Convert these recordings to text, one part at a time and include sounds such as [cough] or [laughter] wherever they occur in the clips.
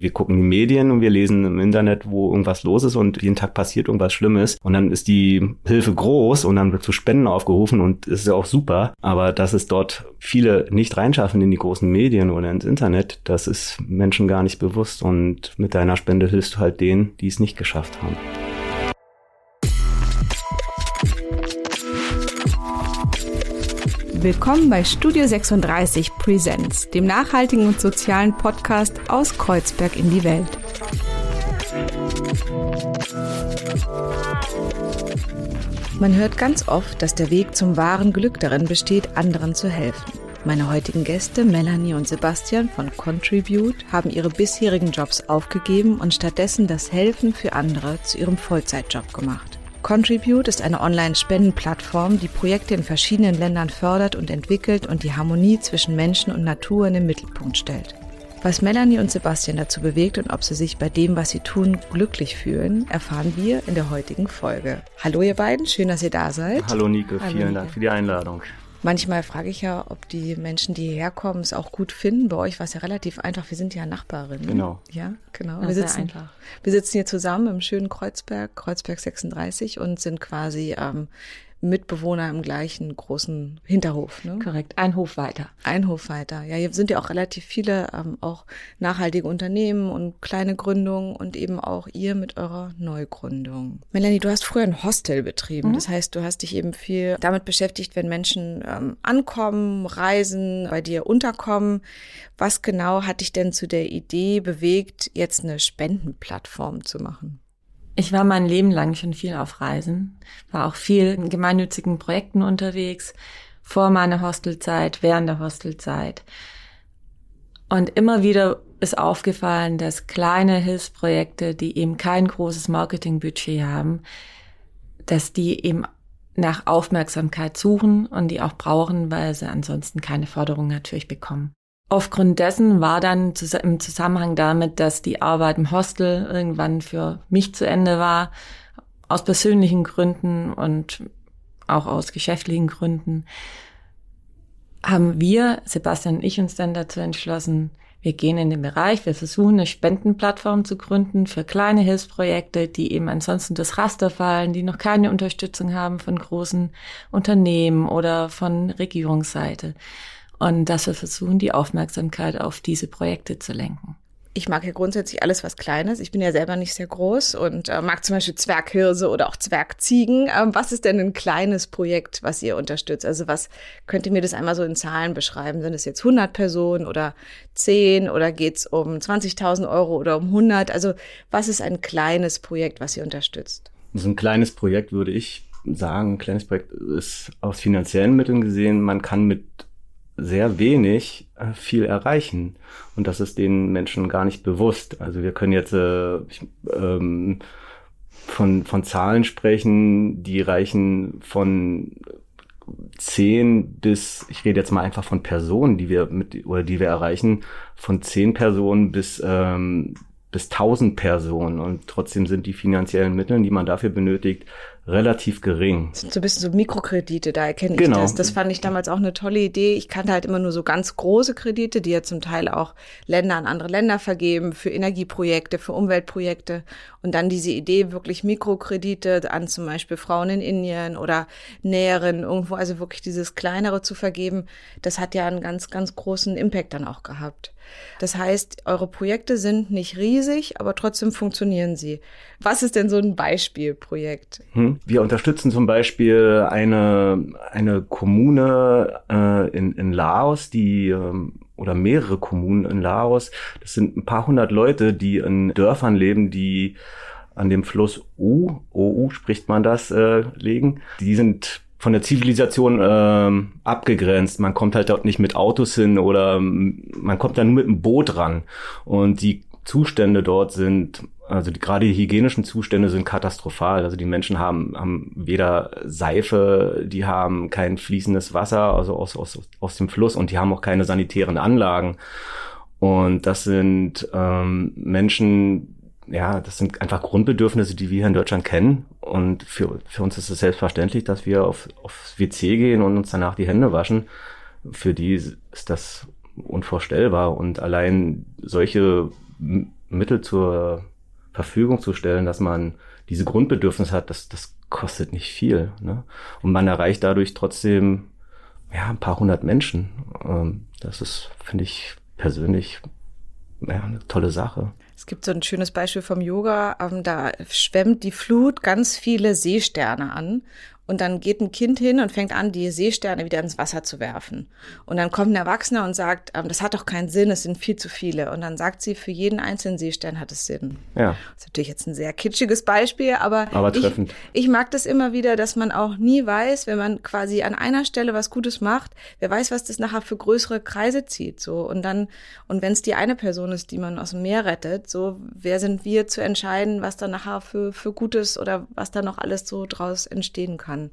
Wir gucken die Medien und wir lesen im Internet, wo irgendwas los ist und jeden Tag passiert irgendwas Schlimmes. Und dann ist die Hilfe groß und dann wird zu Spenden aufgerufen und ist ja auch super. Aber dass es dort viele nicht reinschaffen in die großen Medien oder ins Internet, das ist Menschen gar nicht bewusst. Und mit deiner Spende hilfst du halt denen, die es nicht geschafft haben. Willkommen bei Studio 36 Presents, dem nachhaltigen und sozialen Podcast aus Kreuzberg in die Welt. Man hört ganz oft, dass der Weg zum wahren Glück darin besteht, anderen zu helfen. Meine heutigen Gäste, Melanie und Sebastian von Contribute, haben ihre bisherigen Jobs aufgegeben und stattdessen das Helfen für andere zu ihrem Vollzeitjob gemacht. Contribute ist eine Online-Spendenplattform, die Projekte in verschiedenen Ländern fördert und entwickelt und die Harmonie zwischen Menschen und Natur in den Mittelpunkt stellt. Was Melanie und Sebastian dazu bewegt und ob sie sich bei dem, was sie tun, glücklich fühlen, erfahren wir in der heutigen Folge. Hallo ihr beiden, schön, dass ihr da seid. Hallo Nike, vielen Nike. Dank für die Einladung. Manchmal frage ich ja, ob die Menschen, die hierher kommen, es auch gut finden. Bei euch war es ja relativ einfach. Wir sind ja Nachbarinnen. Genau. Ja, genau. wir sitzen, wir sitzen hier zusammen im schönen Kreuzberg, Kreuzberg 36 und sind quasi ähm, Mitbewohner im gleichen großen Hinterhof. Ne? Korrekt, ein Hof weiter. Ein Hof weiter. Ja, hier sind ja auch relativ viele ähm, auch nachhaltige Unternehmen und kleine Gründungen und eben auch ihr mit eurer Neugründung. Melanie, du hast früher ein Hostel betrieben. Mhm. Das heißt, du hast dich eben viel damit beschäftigt, wenn Menschen ähm, ankommen, reisen, bei dir unterkommen. Was genau hat dich denn zu der Idee bewegt, jetzt eine Spendenplattform zu machen? Ich war mein Leben lang schon viel auf Reisen, war auch viel in gemeinnützigen Projekten unterwegs, vor meiner Hostelzeit, während der Hostelzeit. Und immer wieder ist aufgefallen, dass kleine Hilfsprojekte, die eben kein großes Marketingbudget haben, dass die eben nach Aufmerksamkeit suchen und die auch brauchen, weil sie ansonsten keine Förderung natürlich bekommen. Aufgrund dessen war dann im Zusammenhang damit, dass die Arbeit im Hostel irgendwann für mich zu Ende war, aus persönlichen Gründen und auch aus geschäftlichen Gründen, haben wir, Sebastian und ich, uns dann dazu entschlossen, wir gehen in den Bereich, wir versuchen eine Spendenplattform zu gründen für kleine Hilfsprojekte, die eben ansonsten das Raster fallen, die noch keine Unterstützung haben von großen Unternehmen oder von Regierungsseite und dass wir versuchen, die Aufmerksamkeit auf diese Projekte zu lenken. Ich mag ja grundsätzlich alles, was Kleines. Ich bin ja selber nicht sehr groß und äh, mag zum Beispiel Zwerghirse oder auch Zwergziegen. Ähm, was ist denn ein kleines Projekt, was ihr unterstützt? Also was könnt ihr mir das einmal so in Zahlen beschreiben? Sind es jetzt 100 Personen oder 10 oder geht es um 20.000 Euro oder um 100? Also was ist ein kleines Projekt, was ihr unterstützt? So ein kleines Projekt würde ich sagen, ein kleines Projekt ist aus finanziellen Mitteln gesehen, man kann mit sehr wenig äh, viel erreichen. Und das ist den Menschen gar nicht bewusst. Also wir können jetzt äh, ich, ähm, von, von Zahlen sprechen, die reichen von zehn bis, ich rede jetzt mal einfach von Personen, die wir mit oder die wir erreichen, von zehn Personen bis ähm, bis tausend Personen und trotzdem sind die finanziellen Mittel, die man dafür benötigt, relativ gering. Das sind so ein bisschen so Mikrokredite, da erkenne ich genau. das. Das fand ich damals auch eine tolle Idee. Ich kannte halt immer nur so ganz große Kredite, die ja zum Teil auch Länder an andere Länder vergeben, für Energieprojekte, für Umweltprojekte. Und dann diese Idee, wirklich Mikrokredite an zum Beispiel Frauen in Indien oder Näheren irgendwo, also wirklich dieses kleinere zu vergeben, das hat ja einen ganz, ganz großen Impact dann auch gehabt. Das heißt, eure Projekte sind nicht riesig, aber trotzdem funktionieren sie. Was ist denn so ein Beispielprojekt? Hm. Wir unterstützen zum Beispiel eine, eine Kommune äh, in, in Laos, die ähm, oder mehrere Kommunen in Laos. Das sind ein paar hundert Leute, die in Dörfern leben, die an dem Fluss U, OU spricht man das, äh, liegen. Die sind von der Zivilisation ähm, abgegrenzt. Man kommt halt dort nicht mit Autos hin oder ähm, man kommt dann nur mit einem Boot ran. Und die Zustände dort sind also die, gerade die hygienischen Zustände sind katastrophal. Also die Menschen haben, haben weder Seife, die haben kein fließendes Wasser, also aus, aus, aus dem Fluss und die haben auch keine sanitären Anlagen. Und das sind ähm, Menschen, ja, das sind einfach Grundbedürfnisse, die wir hier in Deutschland kennen. Und für, für uns ist es selbstverständlich, dass wir auf, aufs WC gehen und uns danach die Hände waschen. Für die ist das unvorstellbar. Und allein solche Mittel zur Verfügung zu stellen, dass man diese Grundbedürfnisse hat, das, das kostet nicht viel. Ne? Und man erreicht dadurch trotzdem ja, ein paar hundert Menschen. Ähm, das ist, finde ich, persönlich ja, eine tolle Sache. Es gibt so ein schönes Beispiel vom Yoga. Ähm, da schwemmt die Flut ganz viele Seesterne an und dann geht ein Kind hin und fängt an, die Seesterne wieder ins Wasser zu werfen. Und dann kommt ein Erwachsener und sagt, ähm, das hat doch keinen Sinn, es sind viel zu viele. Und dann sagt sie, für jeden einzelnen Seestern hat es Sinn. Ja. Das ist natürlich jetzt ein sehr kitschiges Beispiel, aber, aber treffend. Ich, ich mag das immer wieder, dass man auch nie weiß, wenn man quasi an einer Stelle was Gutes macht, wer weiß, was das nachher für größere Kreise zieht. So und dann und wenn es die eine Person ist, die man aus dem Meer rettet, so wer sind wir zu entscheiden, was da nachher für für Gutes oder was da noch alles so draus entstehen kann kann.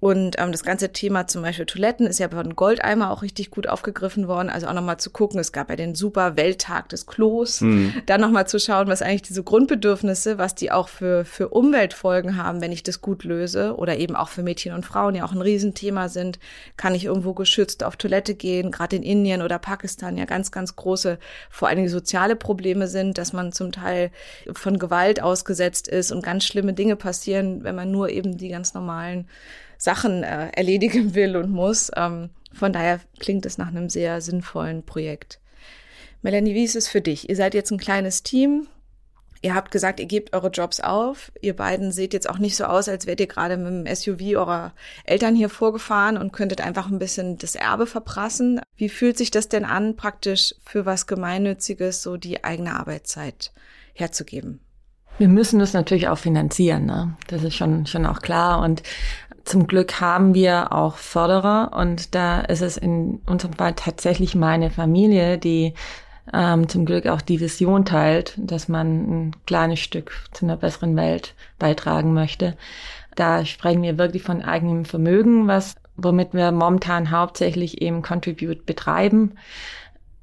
Und ähm, das ganze Thema zum Beispiel Toiletten ist ja von Goldeimer auch richtig gut aufgegriffen worden. Also auch nochmal zu gucken, es gab ja den super Welttag des Klos. Mhm. Dann nochmal zu schauen, was eigentlich diese Grundbedürfnisse, was die auch für, für Umweltfolgen haben, wenn ich das gut löse. Oder eben auch für Mädchen und Frauen ja auch ein Riesenthema sind. Kann ich irgendwo geschützt auf Toilette gehen? Gerade in Indien oder Pakistan ja ganz, ganz große, vor allen Dingen soziale Probleme sind, dass man zum Teil von Gewalt ausgesetzt ist und ganz schlimme Dinge passieren, wenn man nur eben die ganz normalen Sachen äh, erledigen will und muss. Ähm, von daher klingt es nach einem sehr sinnvollen Projekt. Melanie, wie ist es für dich? Ihr seid jetzt ein kleines Team. Ihr habt gesagt, ihr gebt eure Jobs auf. Ihr beiden seht jetzt auch nicht so aus, als wärt ihr gerade mit dem SUV eurer Eltern hier vorgefahren und könntet einfach ein bisschen das Erbe verprassen. Wie fühlt sich das denn an, praktisch für was Gemeinnütziges so die eigene Arbeitszeit herzugeben? Wir müssen das natürlich auch finanzieren, ne? Das ist schon, schon auch klar. Und zum Glück haben wir auch Förderer und da ist es in unserem Fall tatsächlich meine Familie, die ähm, zum Glück auch die Vision teilt, dass man ein kleines Stück zu einer besseren Welt beitragen möchte. Da sprechen wir wirklich von eigenem Vermögen, was womit wir momentan hauptsächlich eben Contribute betreiben.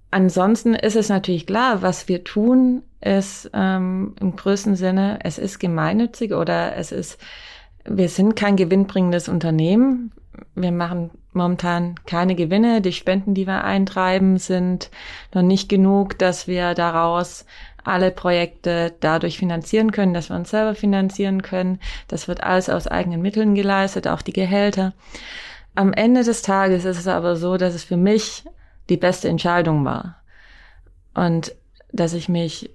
Ansonsten ist es natürlich klar, was wir tun, ist ähm, im größten Sinne, es ist gemeinnützig oder es ist wir sind kein gewinnbringendes Unternehmen. Wir machen momentan keine Gewinne. Die Spenden, die wir eintreiben, sind noch nicht genug, dass wir daraus alle Projekte dadurch finanzieren können, dass wir uns selber finanzieren können. Das wird alles aus eigenen Mitteln geleistet, auch die Gehälter. Am Ende des Tages ist es aber so, dass es für mich die beste Entscheidung war. Und dass ich mich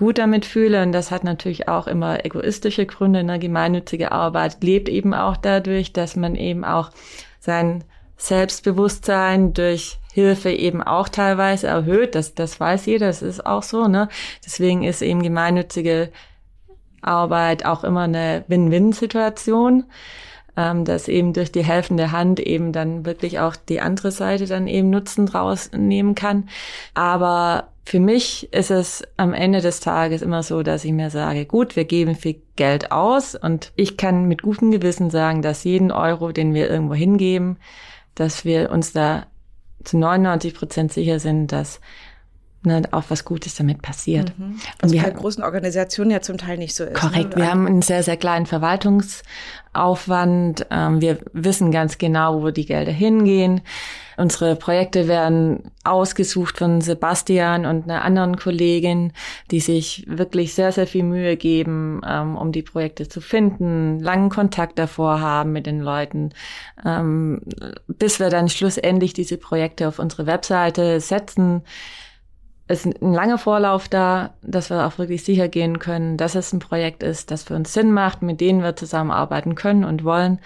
gut damit fühle. Und das hat natürlich auch immer egoistische Gründe. Eine gemeinnützige Arbeit lebt eben auch dadurch, dass man eben auch sein Selbstbewusstsein durch Hilfe eben auch teilweise erhöht. Das, das weiß jeder, das ist auch so. Ne? Deswegen ist eben gemeinnützige Arbeit auch immer eine Win-Win-Situation ähm, dass eben durch die helfende Hand eben dann wirklich auch die andere Seite dann eben Nutzen draus nehmen kann. Aber für mich ist es am Ende des Tages immer so, dass ich mir sage, gut, wir geben viel Geld aus und ich kann mit gutem Gewissen sagen, dass jeden Euro, den wir irgendwo hingeben, dass wir uns da zu 99 Prozent sicher sind, dass ne, auch was Gutes damit passiert. Mhm. Was bei großen Organisationen ja zum Teil nicht so ist. Korrekt, ne? wir haben einen sehr, sehr kleinen Verwaltungsaufwand. Ähm, wir wissen ganz genau, wo die Gelder hingehen. Unsere Projekte werden ausgesucht von Sebastian und einer anderen Kollegin, die sich wirklich sehr, sehr viel Mühe geben, ähm, um die Projekte zu finden, langen Kontakt davor haben mit den Leuten, ähm, bis wir dann schlussendlich diese Projekte auf unsere Webseite setzen ist ein langer Vorlauf da, dass wir auch wirklich sicher gehen können, dass es ein Projekt ist, das für uns Sinn macht, mit denen wir zusammenarbeiten können und wollen.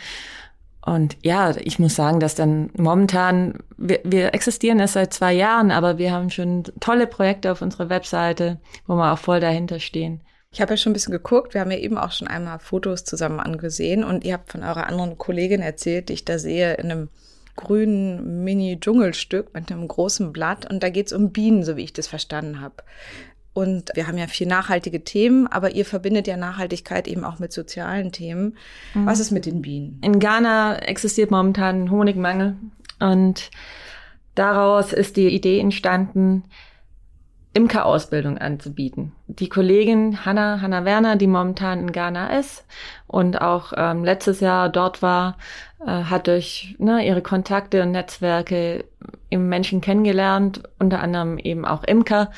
Und ja, ich muss sagen, dass dann momentan, wir, wir existieren erst seit zwei Jahren, aber wir haben schon tolle Projekte auf unserer Webseite, wo wir auch voll dahinter stehen. Ich habe ja schon ein bisschen geguckt. Wir haben ja eben auch schon einmal Fotos zusammen angesehen und ihr habt von eurer anderen Kollegin erzählt, die ich da sehe in einem grünen Mini-Dschungelstück mit einem großen Blatt und da geht es um Bienen, so wie ich das verstanden habe. Und wir haben ja vier nachhaltige Themen, aber ihr verbindet ja Nachhaltigkeit eben auch mit sozialen Themen. Mhm. Was ist mit den Bienen? In Ghana existiert momentan Honigmangel und daraus ist die Idee entstanden, Imkerausbildung anzubieten. Die Kollegin Hanna, Hanna Werner, die momentan in Ghana ist und auch ähm, letztes Jahr dort war, äh, hat durch ne, ihre Kontakte und Netzwerke eben Menschen kennengelernt, unter anderem eben auch Imker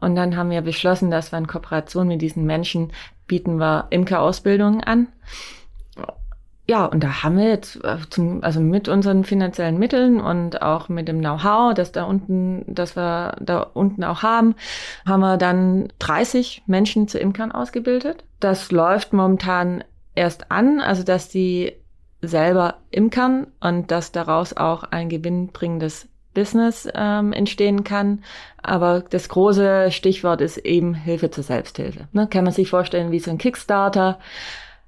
Und dann haben wir beschlossen, dass wir in Kooperation mit diesen Menschen bieten wir Imkerausbildungen an. Ja, und da haben wir jetzt äh, zum, also mit unseren finanziellen Mitteln und auch mit dem Know-how, das da unten, das wir da unten auch haben, haben wir dann 30 Menschen zu Imkern ausgebildet. Das läuft momentan erst an, also dass die selber imkern und dass daraus auch ein gewinnbringendes Business ähm, entstehen kann. Aber das große Stichwort ist eben Hilfe zur Selbsthilfe. Ne? Kann man sich vorstellen wie so ein Kickstarter.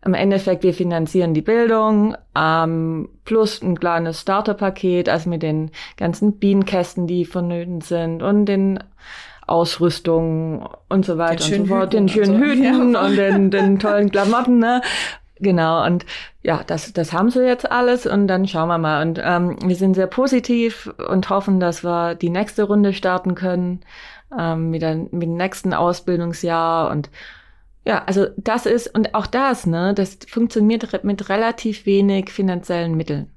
Im Endeffekt, wir finanzieren die Bildung ähm, plus ein kleines Starterpaket, also mit den ganzen Bienenkästen, die vonnöten sind und den Ausrüstungen und so weiter und so fort, den schönen Hüten ja. und den, den tollen Klamotten. Ne? Genau, und ja, das, das haben sie jetzt alles und dann schauen wir mal. Und ähm, wir sind sehr positiv und hoffen, dass wir die nächste Runde starten können ähm, mit, ein, mit dem nächsten Ausbildungsjahr. Und ja, also das ist, und auch das, ne, das funktioniert mit relativ wenig finanziellen Mitteln.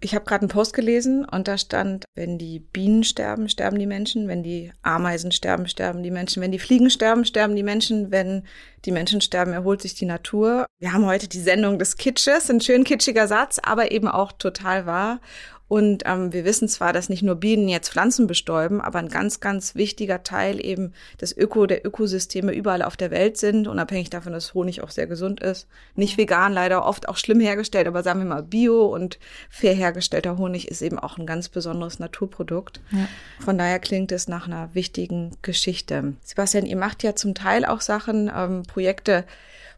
Ich habe gerade einen Post gelesen und da stand, wenn die Bienen sterben, sterben die Menschen, wenn die Ameisen sterben, sterben die Menschen, wenn die Fliegen sterben, sterben die Menschen, wenn die Menschen sterben, erholt sich die Natur. Wir haben heute die Sendung des Kitsches, ein schön kitschiger Satz, aber eben auch total wahr. Und ähm, wir wissen zwar, dass nicht nur Bienen jetzt Pflanzen bestäuben, aber ein ganz, ganz wichtiger Teil eben des Öko, der Ökosysteme überall auf der Welt sind, unabhängig davon, dass Honig auch sehr gesund ist. Nicht vegan, leider oft auch schlimm hergestellt, aber sagen wir mal Bio und fair hergestellter Honig ist eben auch ein ganz besonderes Naturprodukt. Ja. Von daher klingt es nach einer wichtigen Geschichte. Sebastian, ihr macht ja zum Teil auch Sachen, ähm, Projekte,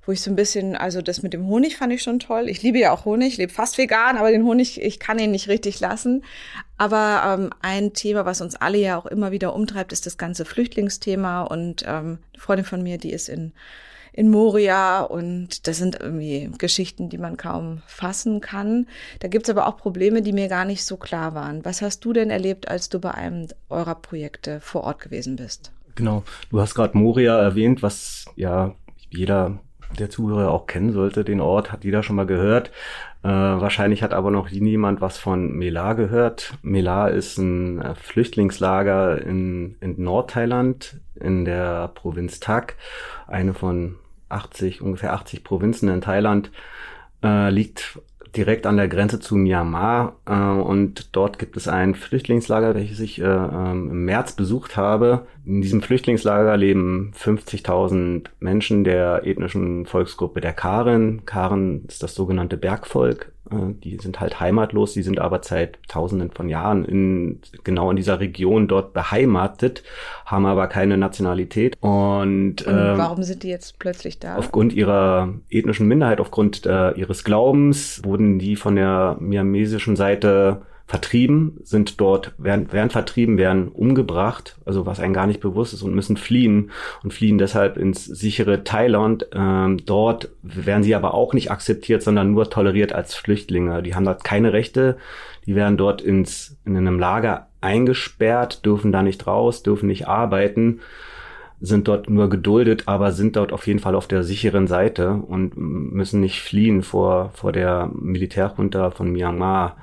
wo ich so ein bisschen, also das mit dem Honig fand ich schon toll. Ich liebe ja auch Honig, lebe fast vegan, aber den Honig, ich kann ihn nicht richtig lassen. Aber ähm, ein Thema, was uns alle ja auch immer wieder umtreibt, ist das ganze Flüchtlingsthema. Und ähm, eine Freundin von mir, die ist in in Moria und das sind irgendwie Geschichten, die man kaum fassen kann. Da gibt's aber auch Probleme, die mir gar nicht so klar waren. Was hast du denn erlebt, als du bei einem eurer Projekte vor Ort gewesen bist? Genau, du hast gerade Moria erwähnt, was ja jeder der Zuhörer auch kennen sollte. Den Ort hat jeder schon mal gehört. Äh, wahrscheinlich hat aber noch niemand was von Mela gehört. Mela ist ein äh, Flüchtlingslager in, in Nordthailand in der Provinz Tak, eine von 80, ungefähr 80 Provinzen in Thailand, äh, liegt direkt an der Grenze zu Myanmar äh, und dort gibt es ein Flüchtlingslager, welches ich äh, ähm, im März besucht habe. In diesem Flüchtlingslager leben 50.000 Menschen der ethnischen Volksgruppe der Karen. Karen ist das sogenannte Bergvolk die sind halt heimatlos, die sind aber seit tausenden von Jahren in, genau in dieser Region dort beheimatet, haben aber keine Nationalität. Und, Und ähm, warum sind die jetzt plötzlich da? Aufgrund ihrer ethnischen Minderheit, aufgrund äh, ihres Glaubens, wurden die von der myanmesischen Seite vertrieben, sind dort, werden, werden vertrieben, werden umgebracht, also was einem gar nicht bewusst ist und müssen fliehen und fliehen deshalb ins sichere Thailand. Ähm, dort werden sie aber auch nicht akzeptiert, sondern nur toleriert als Flüchtlinge. Die haben dort keine Rechte, die werden dort ins, in einem Lager eingesperrt, dürfen da nicht raus, dürfen nicht arbeiten sind dort nur geduldet, aber sind dort auf jeden Fall auf der sicheren Seite und müssen nicht fliehen vor, vor der Militärjunta von Myanmar.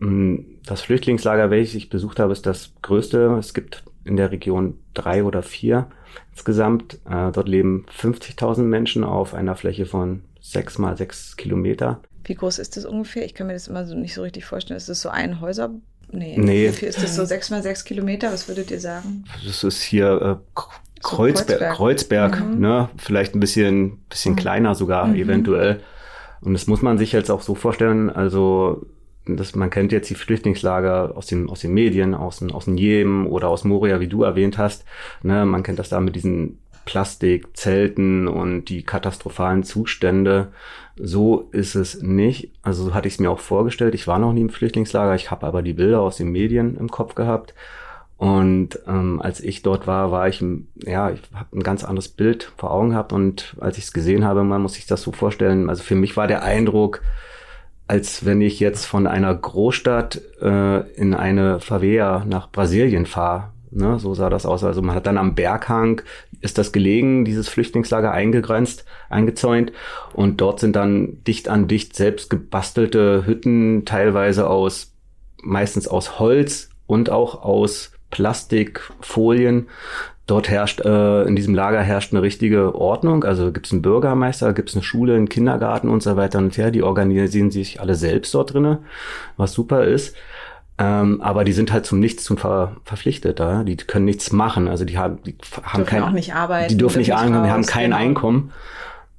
Das Flüchtlingslager, welches ich besucht habe, ist das größte. Es gibt in der Region drei oder vier insgesamt. Äh, dort leben 50.000 Menschen auf einer Fläche von sechs mal sechs Kilometer. Wie groß ist das ungefähr? Ich kann mir das immer so nicht so richtig vorstellen. Ist das so ein Häuser? Nee. nee. Wie viel ist das so sechs mal sechs Kilometer? Was würdet ihr sagen? Das ist hier äh, Kreuzberg, so Kreuzberg, Kreuzberg mhm. ne? Vielleicht ein bisschen, bisschen mhm. kleiner sogar mhm. eventuell. Und das muss man sich jetzt auch so vorstellen. Also das, man kennt jetzt die Flüchtlingslager aus den, aus den Medien, aus, aus dem Jemen oder aus Moria, wie du erwähnt hast. Ne, man kennt das da mit diesen Plastikzelten und die katastrophalen Zustände. So ist es nicht. Also so hatte ich es mir auch vorgestellt. Ich war noch nie im Flüchtlingslager, ich habe aber die Bilder aus den Medien im Kopf gehabt. Und ähm, als ich dort war, war ich, ja, ich habe ein ganz anderes Bild vor Augen gehabt. Und als ich es gesehen habe, man muss sich das so vorstellen. Also für mich war der Eindruck, als wenn ich jetzt von einer Großstadt äh, in eine Favela nach Brasilien fahre. Ne, so sah das aus. Also man hat dann am Berghang ist das gelegen, dieses Flüchtlingslager eingegrenzt, eingezäunt und dort sind dann dicht an dicht selbst gebastelte Hütten, teilweise aus meistens aus Holz und auch aus Plastikfolien Dort herrscht, äh, in diesem Lager herrscht eine richtige Ordnung. Also gibt es einen Bürgermeister, gibt es eine Schule, einen Kindergarten und so weiter und her. Die organisieren sich alle selbst dort drinnen, was super ist. Ähm, aber die sind halt zum Nichts zum ver verpflichtet. Ja? Die können nichts machen. Also die haben, die haben kein, auch nicht arbeiten. Die dürfen nicht arbeiten, die haben kein genau. Einkommen.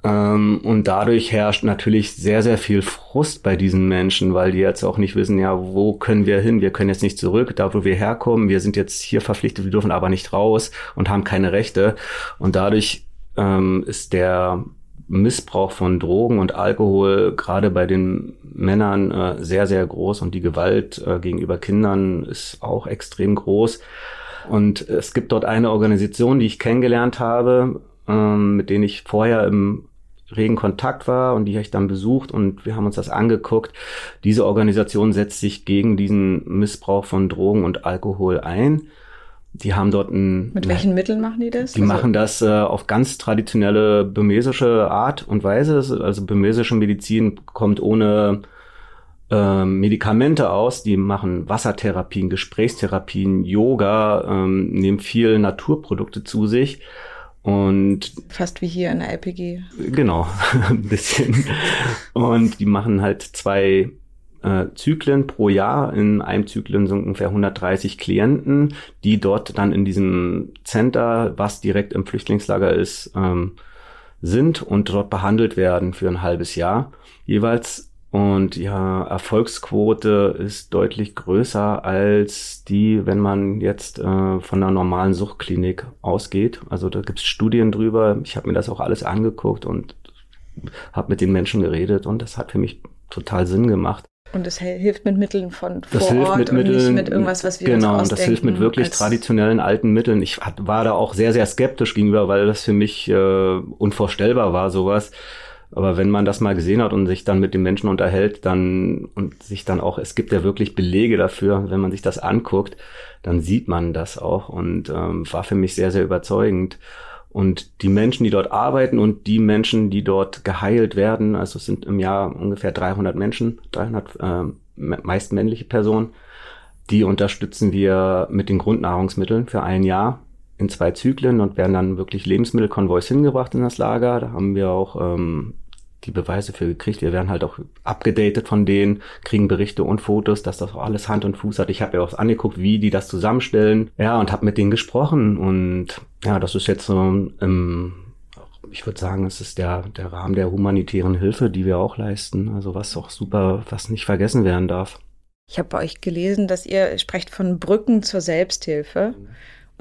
Ähm, und dadurch herrscht natürlich sehr, sehr viel Frust bei diesen Menschen, weil die jetzt auch nicht wissen, ja, wo können wir hin? Wir können jetzt nicht zurück, da wo wir herkommen. Wir sind jetzt hier verpflichtet, wir dürfen aber nicht raus und haben keine Rechte. Und dadurch ähm, ist der Missbrauch von Drogen und Alkohol gerade bei den Männern äh, sehr, sehr groß und die Gewalt äh, gegenüber Kindern ist auch extrem groß. Und es gibt dort eine Organisation, die ich kennengelernt habe, ähm, mit denen ich vorher im regen Kontakt war und die habe ich dann besucht und wir haben uns das angeguckt. Diese Organisation setzt sich gegen diesen Missbrauch von Drogen und Alkohol ein. Die haben dort ein. Mit welchen Mitteln machen die das? Die also machen das äh, auf ganz traditionelle böhmesische Art und Weise. Also böhmesische Medizin kommt ohne äh, Medikamente aus. Die machen Wassertherapien, Gesprächstherapien, Yoga, ähm, nehmen viel Naturprodukte zu sich und fast wie hier in der LPG. Genau, [laughs] ein bisschen. Und die machen halt zwei äh, Zyklen pro Jahr. In einem Zyklen sind ungefähr 130 Klienten, die dort dann in diesem Center, was direkt im Flüchtlingslager ist, ähm, sind und dort behandelt werden für ein halbes Jahr jeweils und ja, Erfolgsquote ist deutlich größer als die, wenn man jetzt äh, von einer normalen Suchtklinik ausgeht. Also da gibt's Studien drüber. Ich habe mir das auch alles angeguckt und habe mit den Menschen geredet und das hat für mich total Sinn gemacht. Und es hilft mit Mitteln von das vor hilft Ort mit Mitteln, nicht mit irgendwas, was wir genau, uns Genau, das hilft mit wirklich traditionellen alten Mitteln. Ich war da auch sehr, sehr skeptisch gegenüber, weil das für mich äh, unvorstellbar war, sowas. Aber wenn man das mal gesehen hat und sich dann mit den Menschen unterhält, dann und sich dann auch, es gibt ja wirklich Belege dafür, wenn man sich das anguckt, dann sieht man das auch und ähm, war für mich sehr, sehr überzeugend. Und die Menschen, die dort arbeiten und die Menschen, die dort geheilt werden, also es sind im Jahr ungefähr 300 Menschen, 300 äh, meist männliche Personen, die unterstützen wir mit den Grundnahrungsmitteln für ein Jahr in zwei Zyklen und werden dann wirklich Lebensmittelkonvois hingebracht in das Lager. Da haben wir auch ähm, die Beweise für gekriegt. Wir werden halt auch abgedatet von denen, kriegen Berichte und Fotos, dass das auch alles Hand und Fuß hat. Ich habe ja auch angeguckt, wie die das zusammenstellen. Ja, und habe mit denen gesprochen. Und ja, das ist jetzt so im ich würde sagen, es ist der, der Rahmen der humanitären Hilfe, die wir auch leisten. Also was auch super, was nicht vergessen werden darf. Ich habe bei euch gelesen, dass ihr sprecht von Brücken zur Selbsthilfe. Mhm.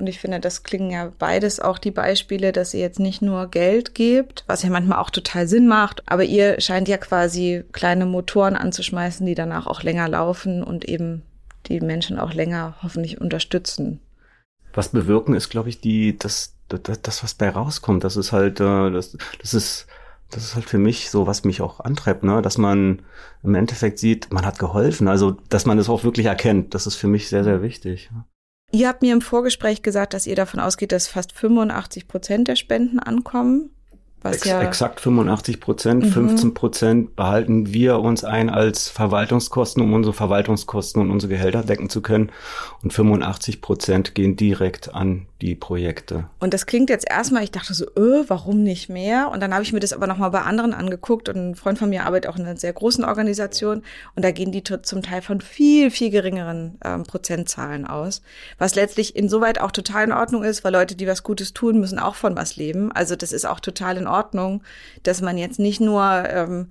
Und ich finde, das klingen ja beides auch die Beispiele, dass ihr jetzt nicht nur Geld gebt, was ja manchmal auch total Sinn macht, aber ihr scheint ja quasi kleine Motoren anzuschmeißen, die danach auch länger laufen und eben die Menschen auch länger hoffentlich unterstützen. Was bewirken ist, glaube ich, die, das, das, das, was bei rauskommt. Das ist halt, äh, das, das ist, das ist halt für mich so, was mich auch antreibt, ne? dass man im Endeffekt sieht, man hat geholfen. Also, dass man es auch wirklich erkennt, das ist für mich sehr, sehr wichtig. Ihr habt mir im Vorgespräch gesagt, dass ihr davon ausgeht, dass fast 85 Prozent der Spenden ankommen. Was Ex ja exakt 85 Prozent, mhm. 15 Prozent behalten wir uns ein als Verwaltungskosten, um unsere Verwaltungskosten und unsere Gehälter decken zu können. Und 85 Prozent gehen direkt an die Projekte. Und das klingt jetzt erstmal, ich dachte so, öh, warum nicht mehr? Und dann habe ich mir das aber nochmal bei anderen angeguckt und ein Freund von mir arbeitet auch in einer sehr großen Organisation und da gehen die zum Teil von viel, viel geringeren ähm, Prozentzahlen aus. Was letztlich insoweit auch total in Ordnung ist, weil Leute, die was Gutes tun, müssen auch von was leben. Also das ist auch total in Ordnung, dass man jetzt nicht nur ähm,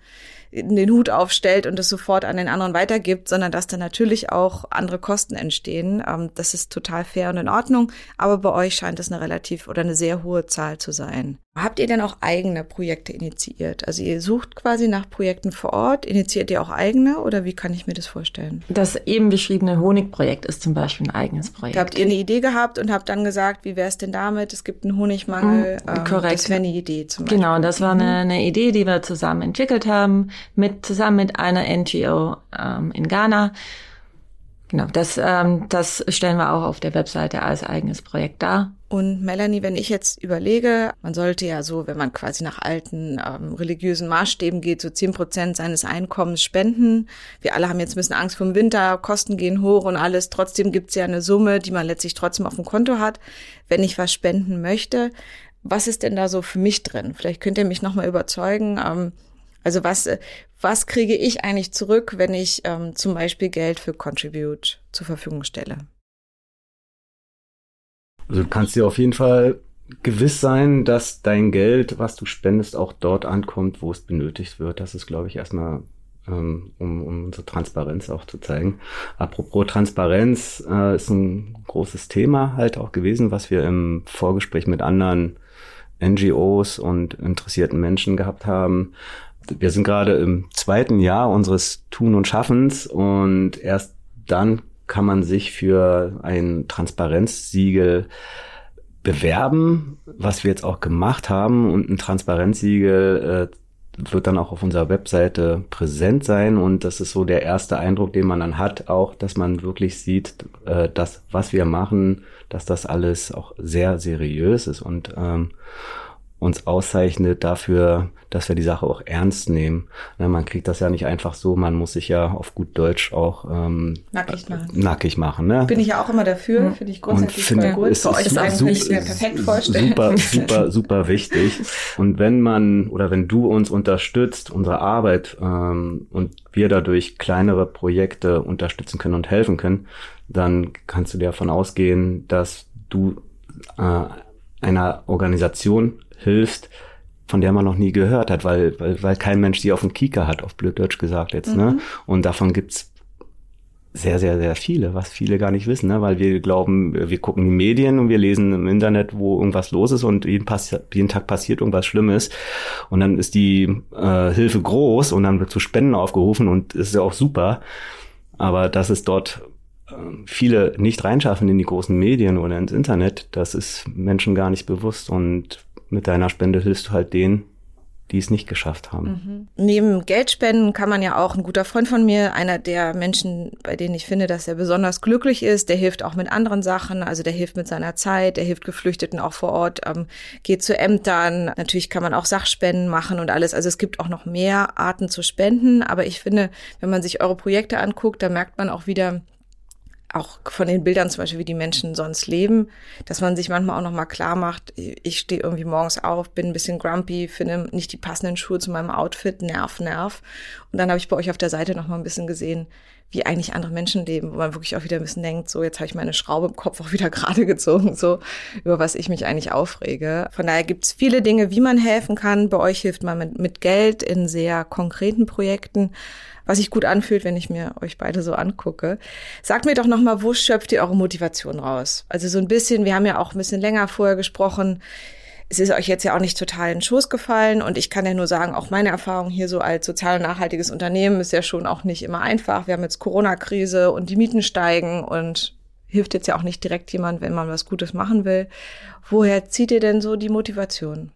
den Hut aufstellt und es sofort an den anderen weitergibt, sondern dass da natürlich auch andere Kosten entstehen. Ähm, das ist total fair und in Ordnung. Aber bei euch scheint es eine relativ oder eine sehr hohe Zahl zu sein. Habt ihr denn auch eigene Projekte initiiert? Also ihr sucht quasi nach Projekten vor Ort, initiiert ihr auch eigene oder wie kann ich mir das vorstellen? Das eben beschriebene Honigprojekt ist zum Beispiel ein eigenes Projekt. Da habt ihr eine Idee gehabt und habt dann gesagt, wie wäre es denn damit? Es gibt einen Honigmangel. Mhm, ähm, korrekt. Das wäre eine Idee zum Beispiel. Genau, das war eine, mhm. eine, Idee, die wir zusammen entwickelt haben, mit, zusammen mit einer NGO ähm, in Ghana. Genau, das, ähm, das stellen wir auch auf der Webseite als eigenes Projekt dar. Und Melanie, wenn ich jetzt überlege, man sollte ja so, wenn man quasi nach alten ähm, religiösen Maßstäben geht, so zehn Prozent seines Einkommens spenden. Wir alle haben jetzt ein bisschen Angst vor dem Winter, Kosten gehen hoch und alles. Trotzdem gibt's ja eine Summe, die man letztlich trotzdem auf dem Konto hat, wenn ich was spenden möchte. Was ist denn da so für mich drin? Vielleicht könnt ihr mich nochmal überzeugen. Ähm, also was, was kriege ich eigentlich zurück, wenn ich ähm, zum Beispiel Geld für Contribute zur Verfügung stelle? Also du kannst dir auf jeden Fall gewiss sein, dass dein Geld, was du spendest, auch dort ankommt, wo es benötigt wird. Das ist, glaube ich, erstmal, ähm, um, um unsere Transparenz auch zu zeigen. Apropos Transparenz äh, ist ein großes Thema halt auch gewesen, was wir im Vorgespräch mit anderen NGOs und interessierten Menschen gehabt haben. Wir sind gerade im zweiten Jahr unseres Tun und Schaffens und erst dann kann man sich für ein Transparenzsiegel bewerben, was wir jetzt auch gemacht haben. Und ein Transparenzsiegel äh, wird dann auch auf unserer Webseite präsent sein. Und das ist so der erste Eindruck, den man dann hat, auch, dass man wirklich sieht, äh, dass was wir machen, dass das alles auch sehr seriös ist und ähm, uns auszeichnet dafür, dass wir die Sache auch ernst nehmen. Ja, man kriegt das ja nicht einfach so, man muss sich ja auf gut Deutsch auch ähm, nackig machen. Nackig machen ne? Bin ich ja auch immer dafür, mhm. finde ich grundsätzlich find, voll gut. Ist, Für euch ist eigentlich super, perfekt vorstellen. Super, [laughs] super, super wichtig. Und wenn man oder wenn du uns unterstützt, unsere Arbeit ähm, und wir dadurch kleinere Projekte unterstützen können und helfen können, dann kannst du dir davon ausgehen, dass du äh, einer Organisation hilfst, von der man noch nie gehört hat, weil, weil, weil kein Mensch die auf dem Kieker hat, auf blöd Deutsch gesagt jetzt. Ne? Mhm. Ne? Und davon gibt's sehr, sehr, sehr viele, was viele gar nicht wissen, ne? weil wir glauben, wir gucken die Medien und wir lesen im Internet, wo irgendwas los ist und jeden, jeden Tag passiert irgendwas Schlimmes und dann ist die äh, Hilfe groß und dann wird zu Spenden aufgerufen und ist ja auch super, aber dass es dort äh, viele nicht reinschaffen in die großen Medien oder ins Internet, das ist Menschen gar nicht bewusst und mit deiner Spende hilfst du halt denen, die es nicht geschafft haben. Mhm. Neben Geldspenden kann man ja auch, ein guter Freund von mir, einer der Menschen, bei denen ich finde, dass er besonders glücklich ist, der hilft auch mit anderen Sachen, also der hilft mit seiner Zeit, der hilft Geflüchteten auch vor Ort, ähm, geht zu Ämtern, natürlich kann man auch Sachspenden machen und alles, also es gibt auch noch mehr Arten zu spenden, aber ich finde, wenn man sich eure Projekte anguckt, da merkt man auch wieder, auch von den Bildern zum Beispiel, wie die Menschen sonst leben, dass man sich manchmal auch noch mal klar macht, ich stehe irgendwie morgens auf, bin ein bisschen grumpy, finde nicht die passenden Schuhe zu meinem Outfit, nerv, nerv. Und dann habe ich bei euch auf der Seite noch mal ein bisschen gesehen, wie eigentlich andere Menschen leben, wo man wirklich auch wieder ein bisschen denkt, so jetzt habe ich meine Schraube im Kopf auch wieder [laughs] gerade gezogen, so über was ich mich eigentlich aufrege. Von daher gibt es viele Dinge, wie man helfen kann. Bei euch hilft man mit, mit Geld in sehr konkreten Projekten was sich gut anfühlt, wenn ich mir euch beide so angucke. Sagt mir doch nochmal, wo schöpft ihr eure Motivation raus? Also so ein bisschen, wir haben ja auch ein bisschen länger vorher gesprochen. Es ist euch jetzt ja auch nicht total in den Schoß gefallen und ich kann ja nur sagen, auch meine Erfahrung hier so als sozial nachhaltiges Unternehmen ist ja schon auch nicht immer einfach. Wir haben jetzt Corona-Krise und die Mieten steigen und hilft jetzt ja auch nicht direkt jemand, wenn man was Gutes machen will. Woher zieht ihr denn so die Motivation?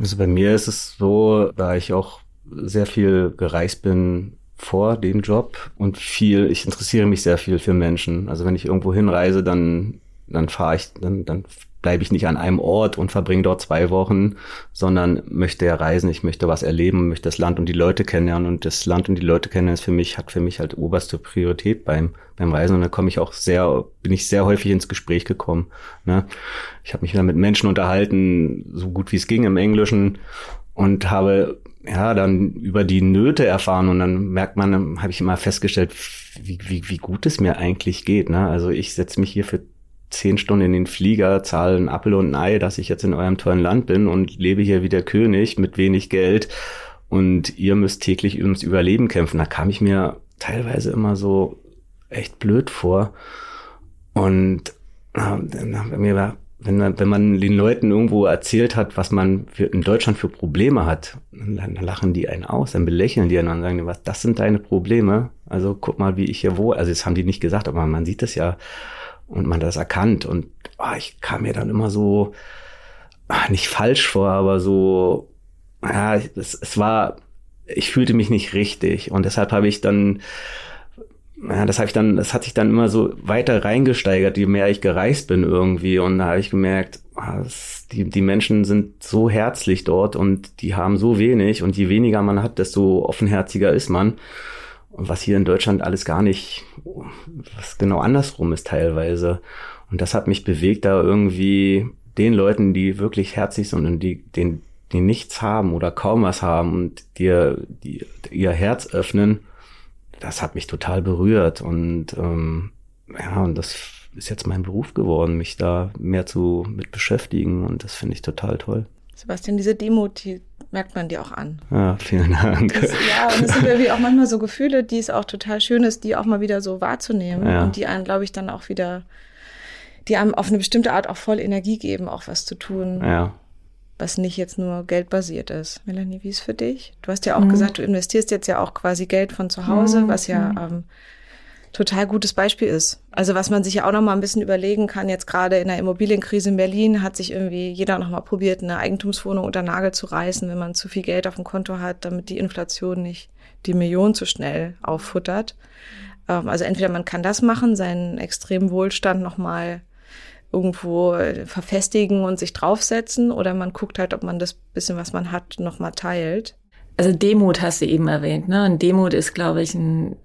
Also bei mir ist es so, da ich auch sehr viel gereist bin, vor dem Job und viel, ich interessiere mich sehr viel für Menschen. Also wenn ich irgendwo hinreise, dann, dann fahre ich, dann, dann bleibe ich nicht an einem Ort und verbringe dort zwei Wochen, sondern möchte ja reisen, ich möchte was erleben, möchte das Land und die Leute kennenlernen und das Land und die Leute kennenlernen ist für mich, hat für mich halt oberste Priorität beim, beim Reisen und da komme ich auch sehr, bin ich sehr häufig ins Gespräch gekommen. Ne? Ich habe mich dann mit Menschen unterhalten, so gut wie es ging im Englischen und habe ja, dann über die Nöte erfahren und dann merkt man, habe ich immer festgestellt, wie, wie, wie gut es mir eigentlich geht. Ne? Also ich setze mich hier für zehn Stunden in den Flieger, zahle einen Apfel und ein Ei, dass ich jetzt in eurem tollen Land bin und lebe hier wie der König mit wenig Geld und ihr müsst täglich ums Überleben kämpfen. Da kam ich mir teilweise immer so echt blöd vor. Und äh, mir war wenn man, wenn man den Leuten irgendwo erzählt hat, was man für, in Deutschland für Probleme hat, dann, lachen die einen aus, dann belächeln die einen und sagen, was, das sind deine Probleme. Also guck mal, wie ich hier wohne. Also das haben die nicht gesagt, aber man sieht es ja und man das erkannt. Und oh, ich kam mir dann immer so, ach, nicht falsch vor, aber so, ja, es, es war, ich fühlte mich nicht richtig. Und deshalb habe ich dann ja, das habe ich dann, das hat sich dann immer so weiter reingesteigert, je mehr ich gereist bin irgendwie. Und da habe ich gemerkt, ah, die, die Menschen sind so herzlich dort und die haben so wenig. Und je weniger man hat, desto offenherziger ist man. Und was hier in Deutschland alles gar nicht, was genau andersrum ist teilweise. Und das hat mich bewegt, da irgendwie den Leuten, die wirklich herzlich sind und die, den, die nichts haben oder kaum was haben und dir die, ihr Herz öffnen, das hat mich total berührt und ähm, ja, und das ist jetzt mein Beruf geworden, mich da mehr zu mit beschäftigen und das finde ich total toll. Sebastian, diese Demo, die merkt man dir auch an. Ja, vielen Dank. Das, ja, und es sind irgendwie auch manchmal so Gefühle, die es auch total schön ist, die auch mal wieder so wahrzunehmen ja. und die einen, glaube ich, dann auch wieder, die einem auf eine bestimmte Art auch voll Energie geben, auch was zu tun. Ja was nicht jetzt nur geldbasiert ist. Melanie, wie ist für dich? Du hast ja auch mhm. gesagt, du investierst jetzt ja auch quasi Geld von zu Hause, mhm. was ja mhm. ähm, total gutes Beispiel ist. Also was man sich ja auch noch mal ein bisschen überlegen kann, jetzt gerade in der Immobilienkrise in Berlin hat sich irgendwie jeder noch mal probiert, eine Eigentumswohnung unter Nagel zu reißen, wenn man zu viel Geld auf dem Konto hat, damit die Inflation nicht die Millionen zu schnell auffuttert. Ähm, also entweder man kann das machen, seinen extremen Wohlstand noch mal irgendwo äh, verfestigen und sich draufsetzen oder man guckt halt, ob man das bisschen, was man hat, nochmal teilt. Also Demut hast du eben erwähnt, ne? Und Demut ist, glaube ich, ein,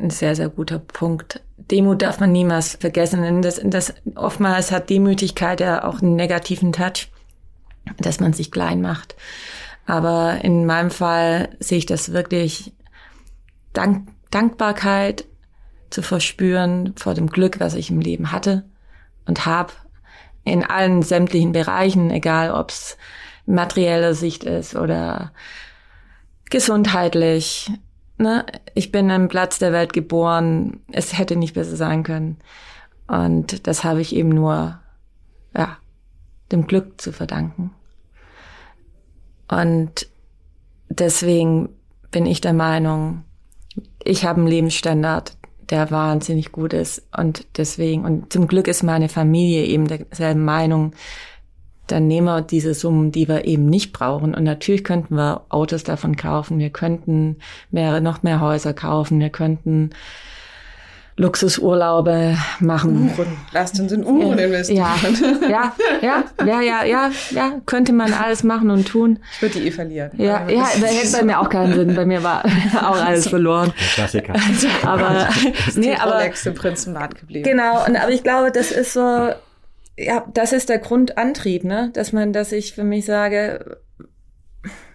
ein sehr, sehr guter Punkt. Demut darf man niemals vergessen. Das, das, oftmals hat Demütigkeit ja auch einen negativen Touch, dass man sich klein macht. Aber in meinem Fall sehe ich das wirklich Dank, Dankbarkeit zu verspüren vor dem Glück, was ich im Leben hatte und habe in allen sämtlichen Bereichen, egal ob es materielle Sicht ist oder gesundheitlich. Ne? Ich bin am Platz der Welt geboren. Es hätte nicht besser sein können. Und das habe ich eben nur, ja, dem Glück zu verdanken. Und deswegen bin ich der Meinung, ich habe einen Lebensstandard, der wahnsinnig gut ist. Und deswegen, und zum Glück ist meine Familie eben derselben Meinung, dann nehmen wir diese Summen, die wir eben nicht brauchen. Und natürlich könnten wir Autos davon kaufen, wir könnten mehr, noch mehr Häuser kaufen, wir könnten Luxusurlaube machen. Uhren. Lasst uns in Uhren investieren. Ja, ja, ja, ja, ja, ja, ja, könnte man alles machen und tun. Ich würde die eh verlieren. Ja, ja, da hätte bei mir auch keinen Sinn. Bei mir war [laughs] auch alles verloren. Klassiker. Aber, nee, aber. Rolex im Prinzenbad geblieben. Genau, und aber ich glaube, das ist so, ja, das ist der Grundantrieb, ne, dass man, dass ich für mich sage,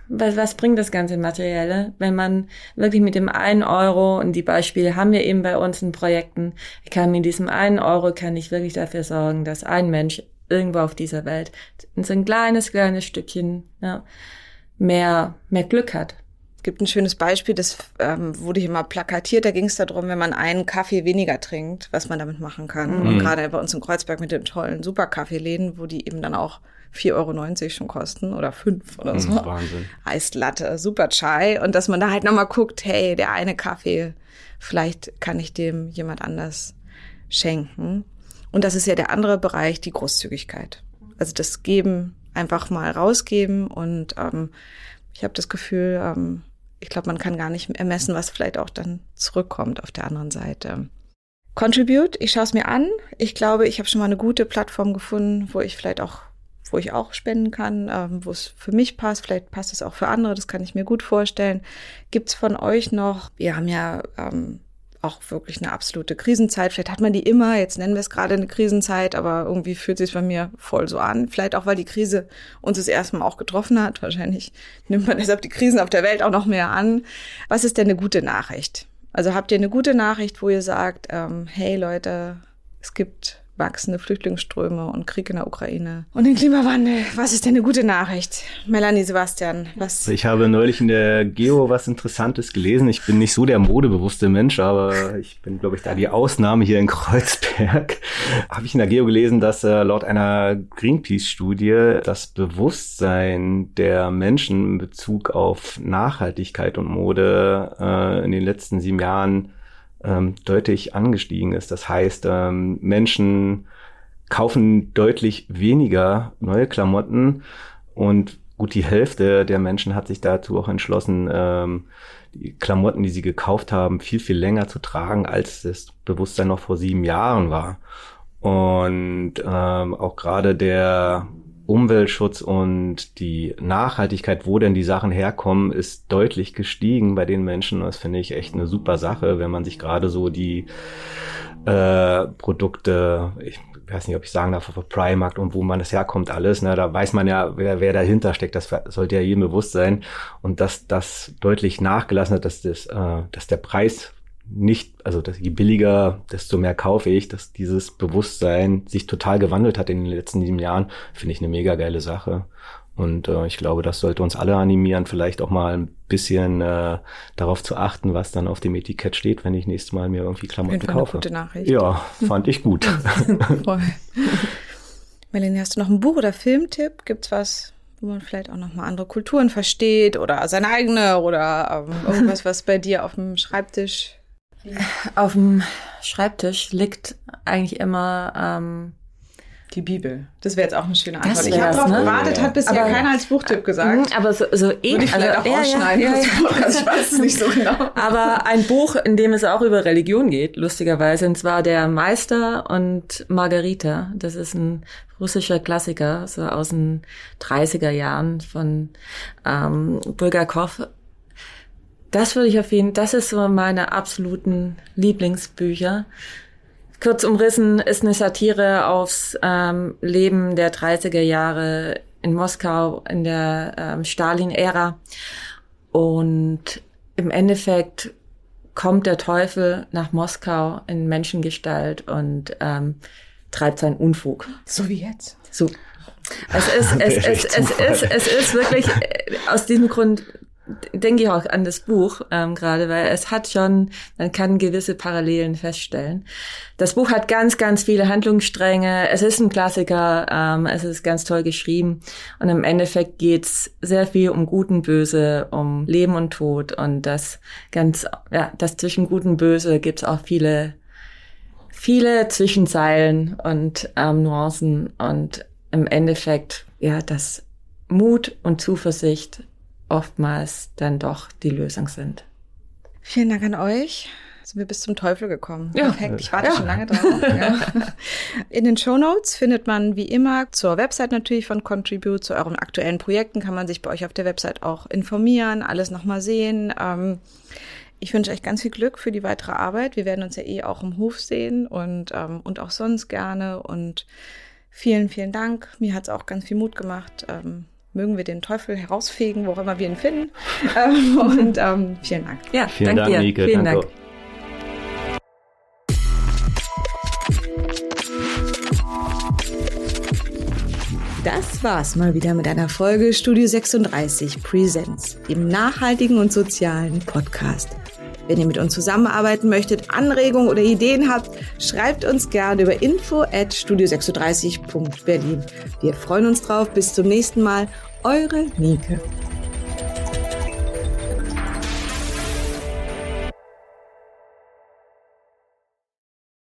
was, was bringt das ganze Materielle, wenn man wirklich mit dem einen Euro, und die Beispiele haben wir eben bei uns in Projekten, ich kann mit diesem einen Euro, kann ich wirklich dafür sorgen, dass ein Mensch irgendwo auf dieser Welt so ein kleines, kleines Stückchen ja, mehr, mehr Glück hat gibt ein schönes Beispiel, das ähm, wurde hier mal plakatiert. Da ging es darum, wenn man einen Kaffee weniger trinkt, was man damit machen kann. Mhm. Und gerade bei uns in Kreuzberg mit den tollen Superkaffeeläden, wo die eben dann auch 4,90 Euro schon kosten oder 5 oder so. Mhm, Wahnsinn. Eislatte, super Chai. Und dass man da halt nochmal guckt, hey, der eine Kaffee, vielleicht kann ich dem jemand anders schenken. Und das ist ja der andere Bereich, die Großzügigkeit. Also das Geben, einfach mal rausgeben. Und ähm, ich habe das Gefühl, ähm, ich glaube, man kann gar nicht ermessen, was vielleicht auch dann zurückkommt auf der anderen Seite. Contribute, ich schaue es mir an. Ich glaube, ich habe schon mal eine gute Plattform gefunden, wo ich vielleicht auch, wo ich auch spenden kann, ähm, wo es für mich passt. Vielleicht passt es auch für andere, das kann ich mir gut vorstellen. Gibt es von euch noch, wir haben ja ähm, auch wirklich eine absolute Krisenzeit. Vielleicht hat man die immer, jetzt nennen wir es gerade eine Krisenzeit, aber irgendwie fühlt sich bei mir voll so an. Vielleicht auch, weil die Krise uns das erste Mal auch getroffen hat. Wahrscheinlich [laughs] nimmt man deshalb die Krisen auf der Welt auch noch mehr an. Was ist denn eine gute Nachricht? Also habt ihr eine gute Nachricht, wo ihr sagt, ähm, hey Leute, es gibt wachsende Flüchtlingsströme und Krieg in der Ukraine und den Klimawandel. Was ist denn eine gute Nachricht? Melanie Sebastian, was? Ich habe neulich in der Geo was Interessantes gelesen. Ich bin nicht so der modebewusste Mensch, aber ich bin, glaube ich, da die Ausnahme hier in Kreuzberg. [laughs] habe ich in der Geo gelesen, dass äh, laut einer Greenpeace-Studie das Bewusstsein der Menschen in Bezug auf Nachhaltigkeit und Mode äh, in den letzten sieben Jahren ähm, deutlich angestiegen ist. Das heißt, ähm, Menschen kaufen deutlich weniger neue Klamotten und gut die Hälfte der Menschen hat sich dazu auch entschlossen, ähm, die Klamotten, die sie gekauft haben, viel, viel länger zu tragen, als das Bewusstsein noch vor sieben Jahren war. Und ähm, auch gerade der Umweltschutz und die Nachhaltigkeit, wo denn die Sachen herkommen, ist deutlich gestiegen bei den Menschen. Das finde ich echt eine super Sache, wenn man sich gerade so die äh, Produkte, ich weiß nicht, ob ich sagen darf, auf Primark und wo man das herkommt, alles, ne, da weiß man ja, wer, wer dahinter steckt, das sollte ja jedem bewusst sein. Und dass das deutlich nachgelassen hat, dass das, äh, dass der Preis nicht, also je billiger, desto mehr kaufe ich, dass dieses Bewusstsein sich total gewandelt hat in den letzten sieben Jahren, finde ich eine mega geile Sache. Und äh, ich glaube, das sollte uns alle animieren, vielleicht auch mal ein bisschen äh, darauf zu achten, was dann auf dem Etikett steht, wenn ich nächstes Mal mir irgendwie Klamotten Eine kaufe. gute Nachricht. Ja, fand ich gut. [laughs] Voll. Melanie, hast du noch einen Buch- oder Filmtipp? Gibt's was, wo man vielleicht auch noch mal andere Kulturen versteht oder seine eigene oder ähm, irgendwas, was bei dir auf dem Schreibtisch Auf dem Schreibtisch liegt eigentlich immer ähm, Die Bibel. Das wäre jetzt auch eine schöne Das Antwort. Ich habe darauf ne? gewartet, hat bisher Aber- keiner als Buchtipp gesagt. Mhm, Aber so, so eh, Würde ich vielleicht auch ja, ja, ja, das ja. Podcast. Ich weiß es nicht so genau. Aber ein Buch, in dem es auch über Religion geht, lustigerweise, und zwar der Meister und Margarita. Das ist ein russischer Klassiker, so aus den 30er Jahren von ähm, Bulgakov. Das würde ich auf jeden das ist so meine absoluten Lieblingsbücher. Kurz umrissen ist eine Satire aufs ähm, Leben der 30er Jahre in Moskau in der ähm, Stalin-Ära. Und im Endeffekt kommt der Teufel nach Moskau in Menschengestalt und ähm, treibt seinen Unfug. So wie jetzt. So. Es ist, es, [laughs] es, es, es, es ist wirklich, äh, aus diesem Grund denke ich auch an das Buch ähm, gerade, weil es hat schon, man kann gewisse Parallelen feststellen. Das Buch hat ganz, ganz viele Handlungsstränge. Es ist ein Klassiker, ähm, es ist ganz toll geschrieben und im Endeffekt geht's sehr viel um Gut und Böse, um Leben und Tod und das ganz, ja, das zwischen Gut und Böse gibt's auch viele, viele Zwischenzeilen und ähm, Nuancen und im Endeffekt, ja, dass Mut und Zuversicht oftmals dann doch die Lösung sind. Vielen Dank an euch. Sind wir bis zum Teufel gekommen. Ja. Perfekt. Ich warte Ja. schon lange drauf. [laughs] Ja. In den Show Notes findet man wie immer zur Website natürlich von Contribute, zu euren aktuellen Projekten kann man sich bei euch auf der Website auch informieren, alles nochmal sehen. Ähm, ich wünsche euch ganz viel Glück für die weitere Arbeit. Wir werden uns ja eh auch im Hof sehen und, ähm, und auch sonst gerne. Und vielen, vielen Dank. Mir hat es auch ganz viel Mut gemacht. Mögen wir den Teufel herausfegen, wo auch immer wir ihn finden. [laughs] Ähm, und ähm, vielen Dank. Ja, Vielen danke Dank, dir. Nike. Vielen danke. Dank. Das war's mal wieder mit einer Folge Studio 36 Presents, dem nachhaltigen und sozialen Podcast. Wenn ihr mit uns zusammenarbeiten möchtet, Anregungen oder Ideen habt, schreibt uns gerne über info at studio36.berlin. Wir freuen uns drauf. Bis zum nächsten Mal. Eure Nike.